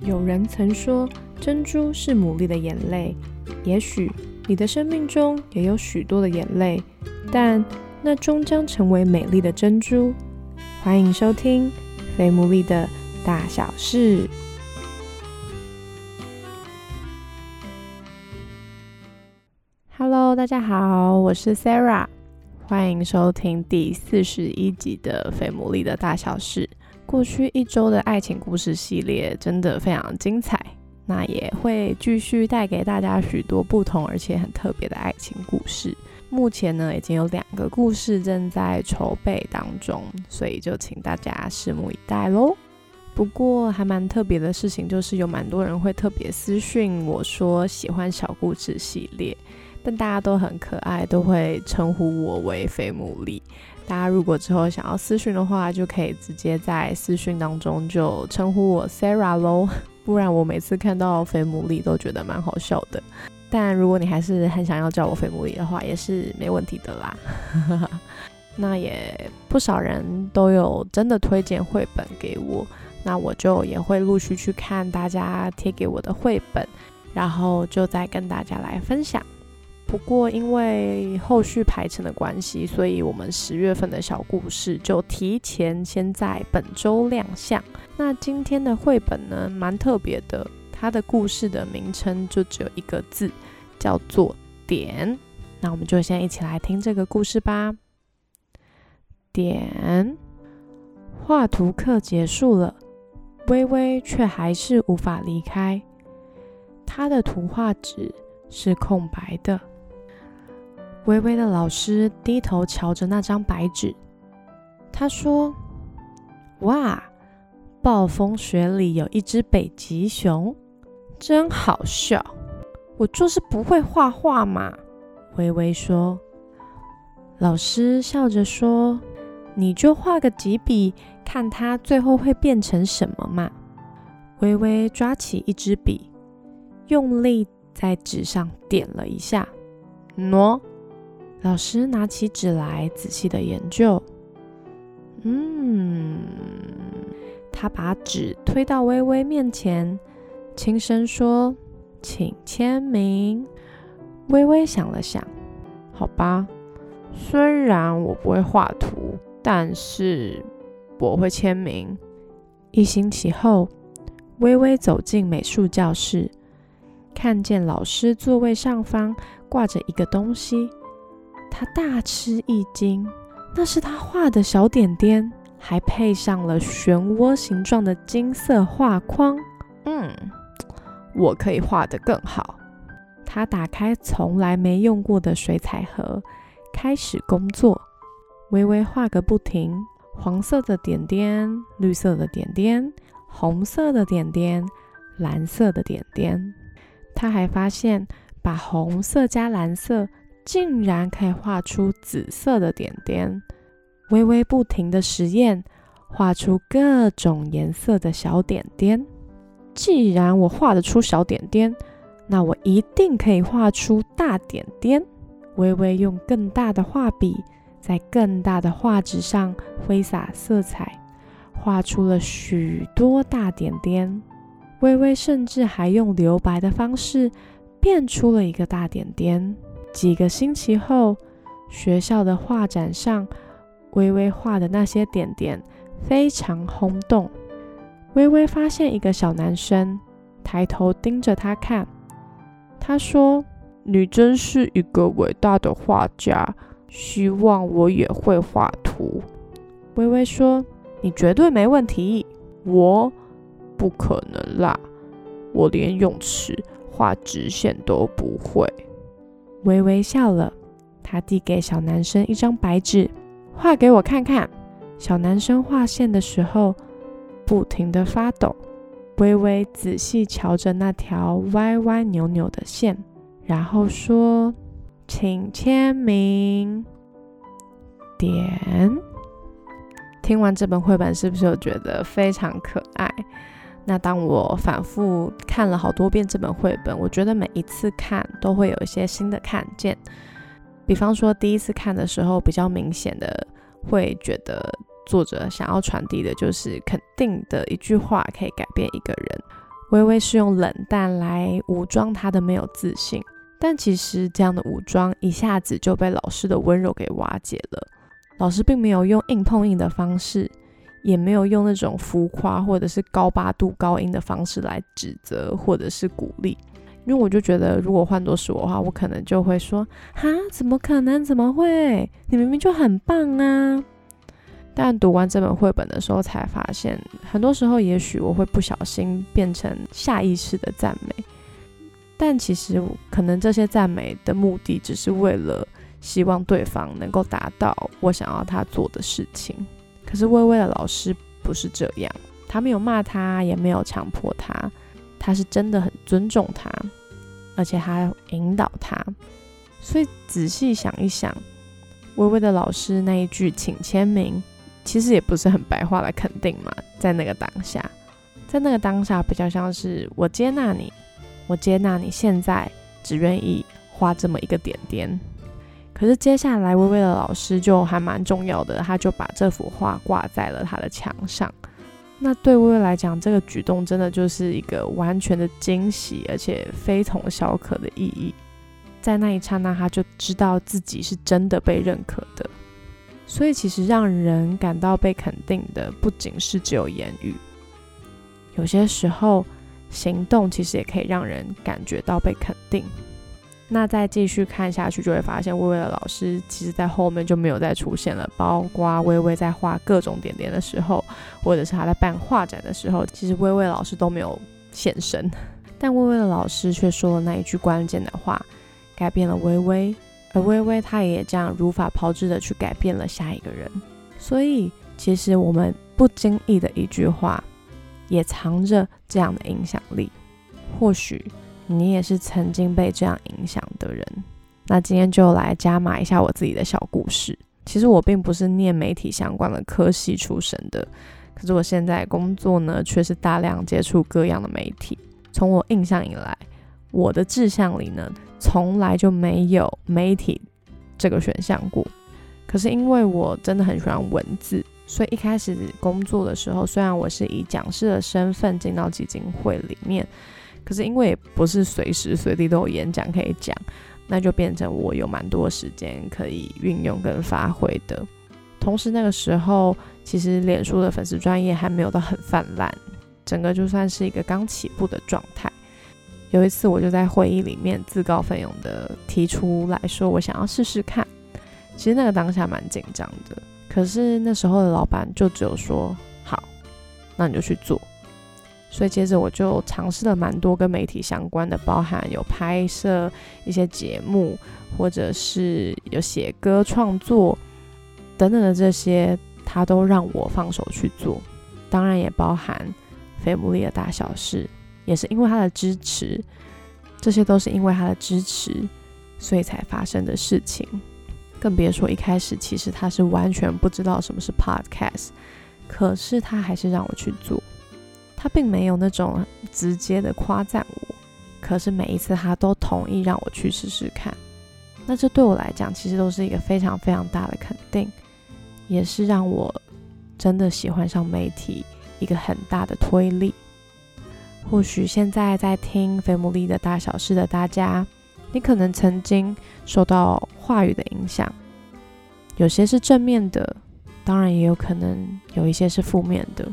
有人曾说，珍珠是牡蛎的眼泪。也许你的生命中也有许多的眼泪，但那终将成为美丽的珍珠。欢迎收听《非牡蛎的大小事》。Hello，大家好，我是 Sarah，欢迎收听第四十一集的《非牡蛎的大小事》。过去一周的爱情故事系列真的非常精彩，那也会继续带给大家许多不同而且很特别的爱情故事。目前呢，已经有两个故事正在筹备当中，所以就请大家拭目以待喽。不过还蛮特别的事情，就是有蛮多人会特别私讯我说喜欢小故事系列，但大家都很可爱，都会称呼我为飞牡蛎。大家如果之后想要私讯的话，就可以直接在私讯当中就称呼我 Sarah 喽，不然我每次看到飞牡蛎都觉得蛮好笑的。但如果你还是很想要叫我飞牡蛎的话，也是没问题的啦。那也不少人都有真的推荐绘本给我，那我就也会陆续去看大家贴给我的绘本，然后就再跟大家来分享。不过，因为后续排程的关系，所以我们十月份的小故事就提前先在本周亮相。那今天的绘本呢，蛮特别的，它的故事的名称就只有一个字，叫做“点”。那我们就先一起来听这个故事吧。点，画图课结束了，微微却还是无法离开。他的图画纸是空白的。微微的老师低头瞧着那张白纸，他说：“哇，暴风雪里有一只北极熊，真好笑。我就是不会画画嘛。”微微说。老师笑着说：“你就画个几笔，看它最后会变成什么嘛。”微微抓起一支笔，用力在纸上点了一下，喏。老师拿起纸来，仔细的研究。嗯，他把纸推到微微面前，轻声说：“请签名。”微微想了想，好吧，虽然我不会画图，但是我会签名。一星期后，微微走进美术教室，看见老师座位上方挂着一个东西。他大吃一惊，那是他画的小点点，还配上了漩涡形状的金色画框。嗯，我可以画得更好。他打开从来没用过的水彩盒，开始工作，微微画个不停。黄色的点点，绿色的点点，红色的点点，蓝色的点点。他还发现，把红色加蓝色。竟然可以画出紫色的点点，微微不停的实验，画出各种颜色的小点点。既然我画得出小点点，那我一定可以画出大点点。微微用更大的画笔，在更大的画纸上挥洒色彩，画出了许多大点点。微微甚至还用留白的方式，变出了一个大点点。几个星期后，学校的画展上，微微画的那些点点非常轰动。微微发现一个小男生抬头盯着他看，他说：“你真是一个伟大的画家，希望我也会画图。”微微说：“你绝对没问题。”我不可能啦，我连泳池画直线都不会。微微笑了，他递给小男生一张白纸，画给我看看。小男生画线的时候不停地发抖。微微仔细瞧着那条歪歪扭扭的线，然后说：“请签名。”点。听完这本绘本，是不是有觉得非常可爱？那当我反复看了好多遍这本绘本，我觉得每一次看都会有一些新的看见。比方说，第一次看的时候，比较明显的会觉得作者想要传递的就是肯定的一句话可以改变一个人。微微是用冷淡来武装他的没有自信，但其实这样的武装一下子就被老师的温柔给瓦解了。老师并没有用硬碰硬的方式，也没有用那种浮夸或者是高八度高音的方式来指责或者是鼓励。因为我就觉得，如果换作是我的话，我可能就会说：“哈，怎么可能？怎么会？你明明就很棒啊！”但读完这本绘本的时候，才发现，很多时候也许我会不小心变成下意识的赞美，但其实可能这些赞美的目的，只是为了希望对方能够达到我想要他做的事情。可是微微的老师不是这样，他没有骂他，也没有强迫他，他是真的很尊重他，而且还引导他。所以仔细想一想，微微的老师那一句请签名。其实也不是很白话的肯定嘛，在那个当下，在那个当下比较像是我接纳你，我接纳你现在只愿意画这么一个点点。可是接下来微微的老师就还蛮重要的，他就把这幅画挂在了他的墙上。那对微微来讲，这个举动真的就是一个完全的惊喜，而且非同小可的意义。在那一刹那，他就知道自己是真的被认可的。所以，其实让人感到被肯定的，不仅是只有言语，有些时候行动其实也可以让人感觉到被肯定。那再继续看下去，就会发现微微的老师其实在后面就没有再出现了，包括微微在画各种点点的时候，或者是他在办画展的时候，其实微微老师都没有现身，但微微的老师却说了那一句关键的话，改变了微微。而微微，他也这样如法炮制的去改变了下一个人，所以其实我们不经意的一句话，也藏着这样的影响力。或许你也是曾经被这样影响的人。那今天就来加码一下我自己的小故事。其实我并不是念媒体相关的科系出身的，可是我现在工作呢，却是大量接触各样的媒体。从我印象以来，我的志向里呢。从来就没有媒体这个选项过，可是因为我真的很喜欢文字，所以一开始工作的时候，虽然我是以讲师的身份进到基金会里面，可是因为不是随时随地都有演讲可以讲，那就变成我有蛮多时间可以运用跟发挥的。同时那个时候，其实脸书的粉丝专业还没有到很泛滥，整个就算是一个刚起步的状态。有一次，我就在会议里面自告奋勇的提出来说，我想要试试看。其实那个当下蛮紧张的，可是那时候的老板就只有说好，那你就去做。所以接着我就尝试了蛮多跟媒体相关的，包含有拍摄一些节目，或者是有写歌创作等等的这些，他都让我放手去做。当然也包含菲姆利的大小事。也是因为他的支持，这些都是因为他的支持，所以才发生的事情。更别说一开始，其实他是完全不知道什么是 podcast，可是他还是让我去做。他并没有那种直接的夸赞我，可是每一次他都同意让我去试试看。那这对我来讲，其实都是一个非常非常大的肯定，也是让我真的喜欢上媒体一个很大的推力。或许现在在听《菲姆利的大小事》的大家，你可能曾经受到话语的影响，有些是正面的，当然也有可能有一些是负面的。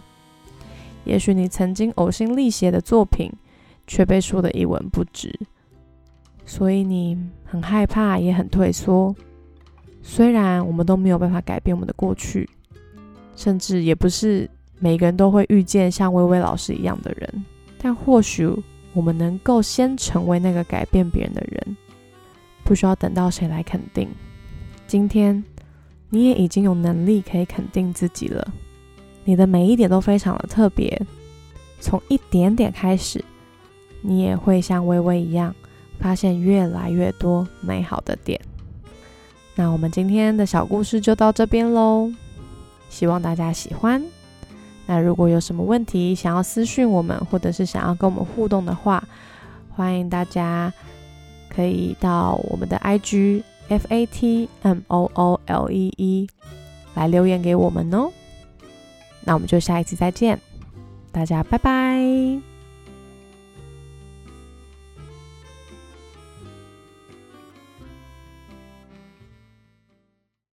也许你曾经呕心沥血的作品，却被说的一文不值，所以你很害怕，也很退缩。虽然我们都没有办法改变我们的过去，甚至也不是每个人都会遇见像微微老师一样的人。但或许我们能够先成为那个改变别人的人，不需要等到谁来肯定。今天你也已经有能力可以肯定自己了，你的每一点都非常的特别。从一点点开始，你也会像微微一样，发现越来越多美好的点。那我们今天的小故事就到这边喽，希望大家喜欢。那如果有什么问题想要私讯我们，或者是想要跟我们互动的话，欢迎大家可以到我们的 IG F A T M O O L E E 来留言给我们哦。那我们就下一期再见，大家拜拜。